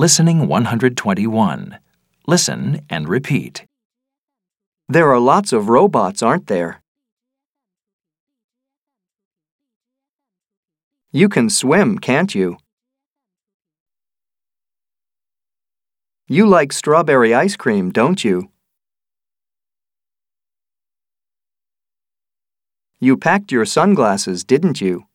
Listening 121. Listen and repeat. There are lots of robots, aren't there? You can swim, can't you? You like strawberry ice cream, don't you? You packed your sunglasses, didn't you?